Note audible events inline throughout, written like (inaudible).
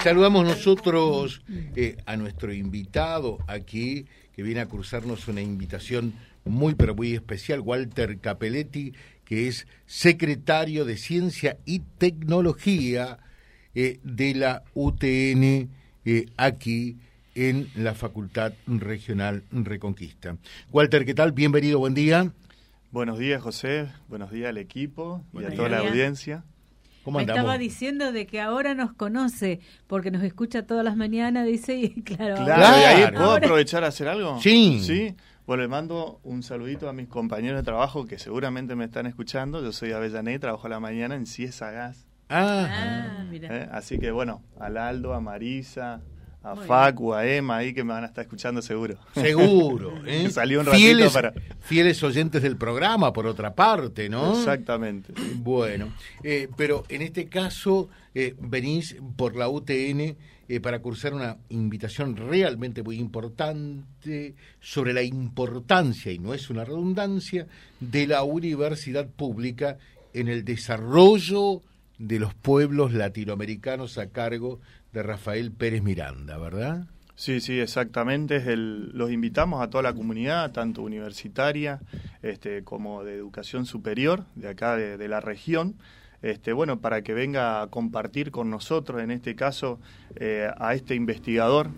Saludamos nosotros eh, a nuestro invitado aquí, que viene a cruzarnos una invitación muy, pero muy especial, Walter Capelletti, que es secretario de Ciencia y Tecnología eh, de la UTN eh, aquí en la Facultad Regional Reconquista. Walter, ¿qué tal? Bienvenido, buen día. Buenos días, José. Buenos días al equipo y a toda la audiencia. Me estaba diciendo de que ahora nos conoce, porque nos escucha todas las mañanas, (laughs) dice, y claro. Claro, ¿y ahí puedo aprovechar a hacer algo? Sí. Sí. Bueno, le mando un saludito a mis compañeros de trabajo que seguramente me están escuchando. Yo soy Avellané, trabajo a la mañana en Ciesa Gas. Ah, ah mira. ¿Eh? Así que bueno, al Aldo, a Marisa, a Facu, a Emma ahí que me van a estar escuchando seguro. Seguro. (laughs) ¿eh? Salió un ratito fieles, para... Fieles oyentes del programa, por otra parte, ¿no? Exactamente. Bueno, eh, pero en este caso eh, venís por la UTN eh, para cursar una invitación realmente muy importante sobre la importancia, y no es una redundancia, de la universidad pública en el desarrollo de los pueblos latinoamericanos a cargo de Rafael Pérez Miranda, ¿verdad? Sí, sí, exactamente. Es el, los invitamos a toda la comunidad, tanto universitaria este, como de educación superior, de acá de, la región, este, bueno, para que venga a compartir con nosotros, en este caso, eh, a este investigador,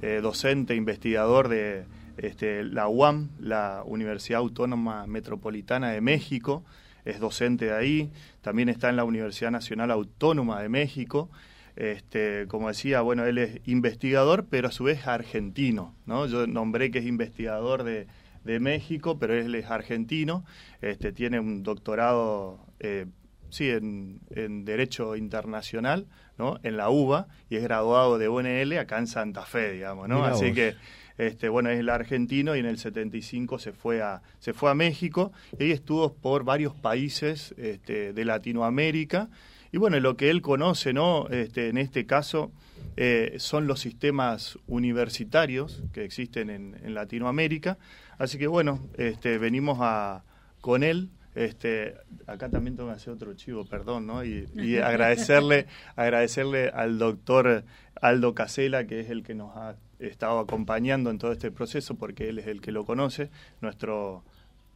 eh, docente, investigador de este, la UAM, la Universidad Autónoma Metropolitana de México, es docente de ahí, también está en la Universidad Nacional Autónoma de México, este, como decía, bueno, él es investigador, pero a su vez argentino, ¿no? Yo nombré que es investigador de, de México, pero él es argentino, este, tiene un doctorado, eh, sí, en, en, Derecho Internacional, ¿no? En la UBA, y es graduado de UNL acá en Santa Fe, digamos, ¿no? Así que este, bueno, es el argentino y en el 75 se fue a, se fue a México y estuvo por varios países este, de Latinoamérica. Y bueno, lo que él conoce, ¿no? Este, en este caso, eh, son los sistemas universitarios que existen en, Latinoamérica. Así que bueno, este, venimos a, con él. Este, acá también tengo que hacer otro chivo, perdón, ¿no? Y, y (laughs) agradecerle, agradecerle al doctor Aldo Casela, que es el que nos ha estado acompañando en todo este proceso porque él es el que lo conoce, nuestro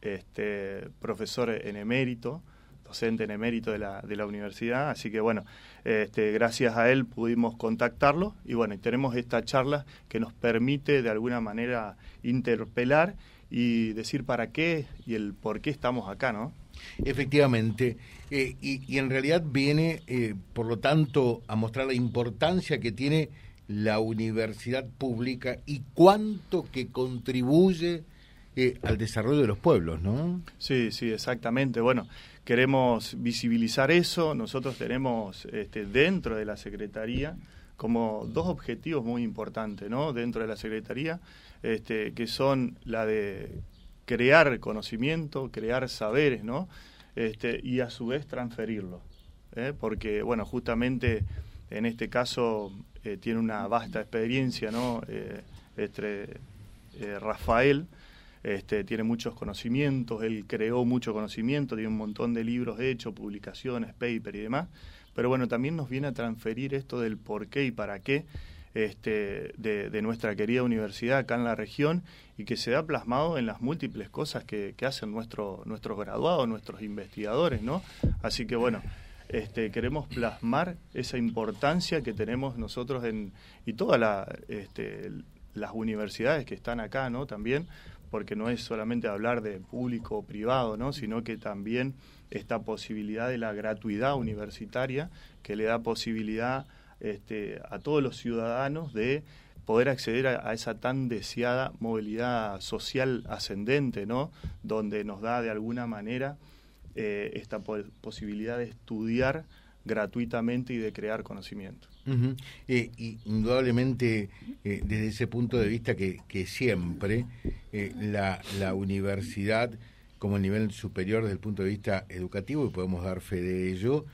este, profesor en emérito, docente en emérito de la, de la universidad, así que bueno, este, gracias a él pudimos contactarlo. Y bueno, tenemos esta charla que nos permite de alguna manera interpelar y decir para qué y el por qué estamos acá, ¿no? Efectivamente, eh, y, en realidad viene, eh, por lo tanto, a mostrar la importancia que tiene la universidad pública y cuánto que contribuye eh, al desarrollo de los pueblos, ¿no? Sí, sí, exactamente. Bueno, queremos visibilizar eso. Nosotros tenemos este, dentro de la Secretaría como dos objetivos muy importantes, ¿no? Dentro de la Secretaría, este, que son la de crear conocimiento, crear saberes, ¿no? Este, y a su vez transferirlo. ¿eh? Porque, bueno, justamente en este caso tiene una vasta experiencia, ¿no? Eh, este, eh, Rafael este, tiene muchos conocimientos, él creó mucho conocimiento, tiene un montón de libros hechos, publicaciones, paper y demás, pero bueno, también nos viene a transferir esto del por qué y para qué este, de, nuestra querida universidad acá en la región y que se ha plasmado en las múltiples cosas que, que hacen nuestro, nuestros graduados, nuestros investigadores, ¿no? Así que bueno, este, queremos plasmar esa importancia que tenemos nosotros en, y todas este, las universidades que están acá, ¿no? También, porque no es solamente hablar de público o privado, ¿no? Sino que también esta posibilidad de la gratuidad universitaria que le da posibilidad este, a todos los ciudadanos de poder acceder a, a, esa tan deseada movilidad social ascendente, ¿no? Donde nos da de alguna manera eh, esta posibilidad de estudiar gratuitamente y de crear conocimiento. Eh, indudablemente, eh, desde ese punto de vista que, siempre la, la, universidad, como el nivel superior desde el punto de vista educativo, y podemos dar fe de ello,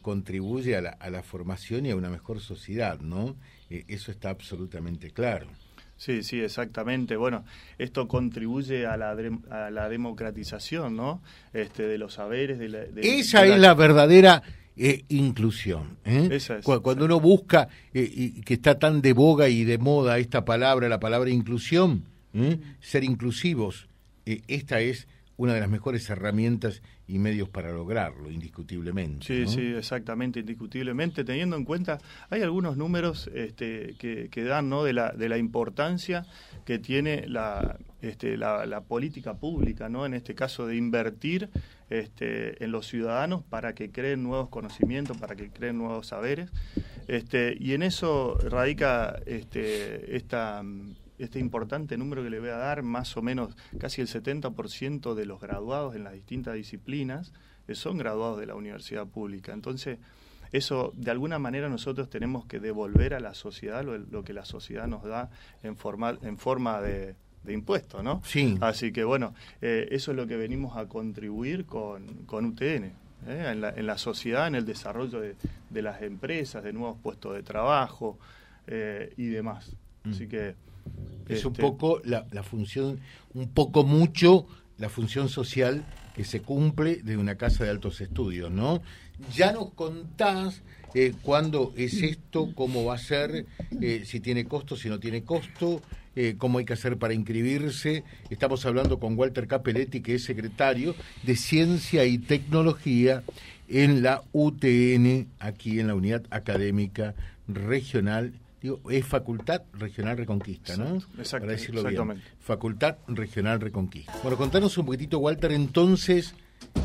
contribuye a la, a la, formación y a una mejor sociedad, ¿no? eso está absolutamente claro. Sí, sí, exactamente. Bueno, esto contribuye a la, a la democratización, ¿no? Este, de los saberes. De Esa es la verdadera e inclusión. ¿eh? Cuando uno busca, eh, y que está tan de boga y de moda esta palabra, la palabra inclusión, ¿eh? ser inclusivos, esta es una de las mejores herramientas y medios para lograrlo, indiscutiblemente. Sí, sí, exactamente, indiscutiblemente, teniendo en cuenta, hay algunos números este, que, que, dan ¿no? de, la, de la importancia que tiene la, este, la, política pública, ¿no? en este caso de invertir este, en los ciudadanos para que creen nuevos conocimientos, para que creen nuevos saberes. Este, y en eso radica este, esta este importante número que le voy a dar, más o menos casi el 70% de los graduados en las distintas disciplinas eh, son graduados de la universidad pública. Entonces, eso de alguna manera nosotros tenemos que devolver a la sociedad lo, que la sociedad nos da en, forma, en forma de, de impuestos, ¿no? Sí. Así que bueno, eh, eso es lo que venimos a contribuir con, con UTN. ¿eh? En, la, en, la, sociedad, en el desarrollo de, de, las empresas, de nuevos puestos de trabajo y demás. Mm. Así que es un este, poco la, la, función, un poco mucho la función social que se cumple de una casa de altos estudios, ¿no? Ya nos contás eh, cuándo es esto, cómo va a ser, eh, si tiene costo, si no tiene costo, eh, cómo hay que hacer para inscribirse. Estamos hablando con Walter Capelletti, que es secretario de Ciencia y Tecnología en la UTN, aquí en la Unidad Académica Regional es Facultad Regional Reconquista, ¿no? Exacto, Para decirlo exactamente. bien. Facultad Regional Reconquista. Bueno, contanos un poquitito, Walter, entonces,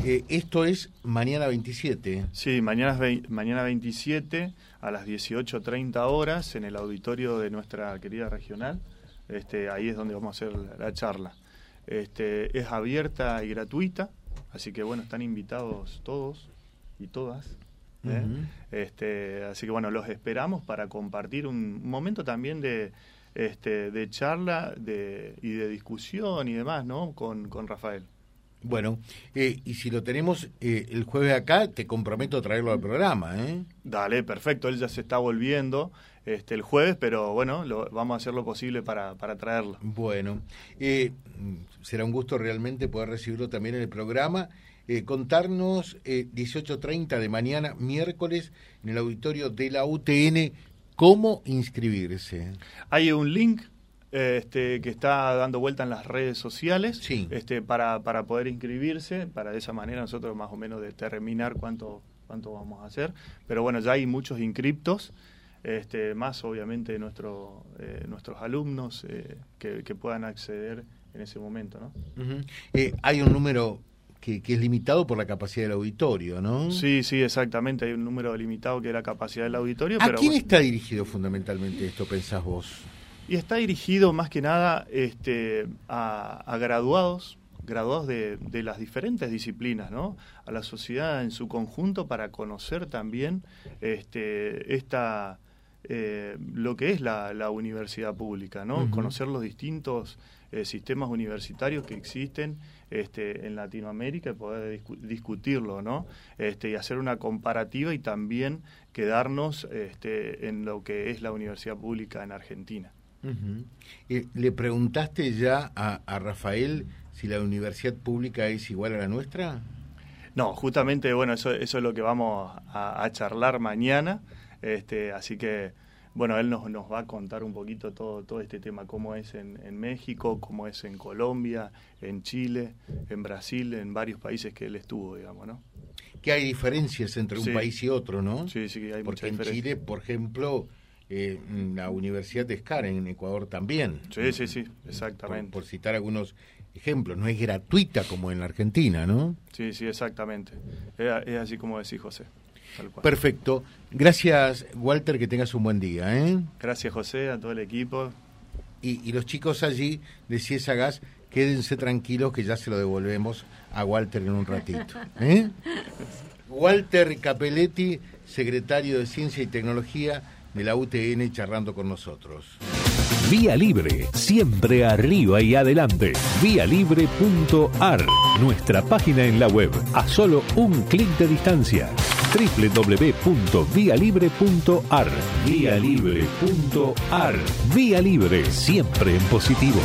eh, esto es mañana 27. Sí, mañana, mañana 27 a las 18.30 horas en el auditorio de nuestra querida regional. Este, ahí es donde vamos a hacer la, charla. Este, es abierta y gratuita, así que bueno, están invitados todos y todas. ¿Eh? este, así que bueno, los esperamos para compartir un momento también de, este, de charla de, y de discusión y demás, ¿no? Con, con Rafael. Bueno, eh, y si lo tenemos eh, el jueves acá, te comprometo a traerlo al programa, ¿eh? Dale, perfecto, él ya se está volviendo este, el jueves, pero bueno, lo, vamos a hacer lo posible para, para traerlo. Bueno, será un gusto realmente poder recibirlo también en el programa eh, contarnos eh, 18.30 de mañana, miércoles, en el auditorio de la UTN, cómo inscribirse. Hay un link este, que está dando vuelta en las redes sociales este, para, para poder inscribirse, para de esa manera nosotros más o menos determinar cuánto, cuánto vamos a hacer. Pero bueno, ya hay muchos inscriptos. Este, más obviamente nuestro, eh, nuestros alumnos eh, que, que, puedan acceder en ese momento. ¿no? Eh, hay un número que, es limitado por la capacidad del auditorio, ¿no? Sí, sí, exactamente. Hay un número limitado que es la capacidad del auditorio. ¿A quién está dirigido fundamentalmente esto, pensás vos? Y está dirigido más que nada este, a, graduados, graduados de, las diferentes disciplinas, ¿no? A la sociedad en su conjunto para conocer también este, esta, eh, lo que es la, universidad pública, ¿no? Conocer los distintos eh, sistemas universitarios que existen este, en Latinoamérica y poder discutirlo, ¿no? Este, y hacer una comparativa y también quedarnos este, en lo que es la universidad pública en Argentina. Eh, ¿Le preguntaste ya a, Rafael si la universidad pública es igual a la nuestra? No, justamente, bueno, eso, eso es lo que vamos a, a charlar mañana, este, así que bueno, él nos, nos va a contar un poquito todo, todo este tema, cómo es en, en, México, cómo es en Colombia, en Chile, en Brasil, en varios países que él estuvo, digamos, ¿no? Que hay diferencias entre un país y otro, ¿no? Sí, sí, hay Porque en Chile, por ejemplo, eh, la Universidad de Escar en Ecuador también. Sí, sí, sí, exactamente. Por, citar algunos ejemplos, no es gratuita como en la Argentina, ¿no? Sí, sí, exactamente. es así como decís, José. Perfecto. Gracias, Walter, que tengas un buen día. ¿eh? Gracias, José, a todo el equipo. Y, los chicos allí de Ciesa Gas, quédense tranquilos que ya se lo devolvemos a Walter en un ratito. (laughs) ¿eh? Walter Capelletti, secretario de Ciencia y Tecnología de la UTN, charlando con nosotros. Vía Libre, siempre arriba y adelante. Vialibre.ar, nuestra página en la web, a solo un clic de distancia www.vialibre.ar. Vía Libre.ar. Vía Libre, siempre en positivo.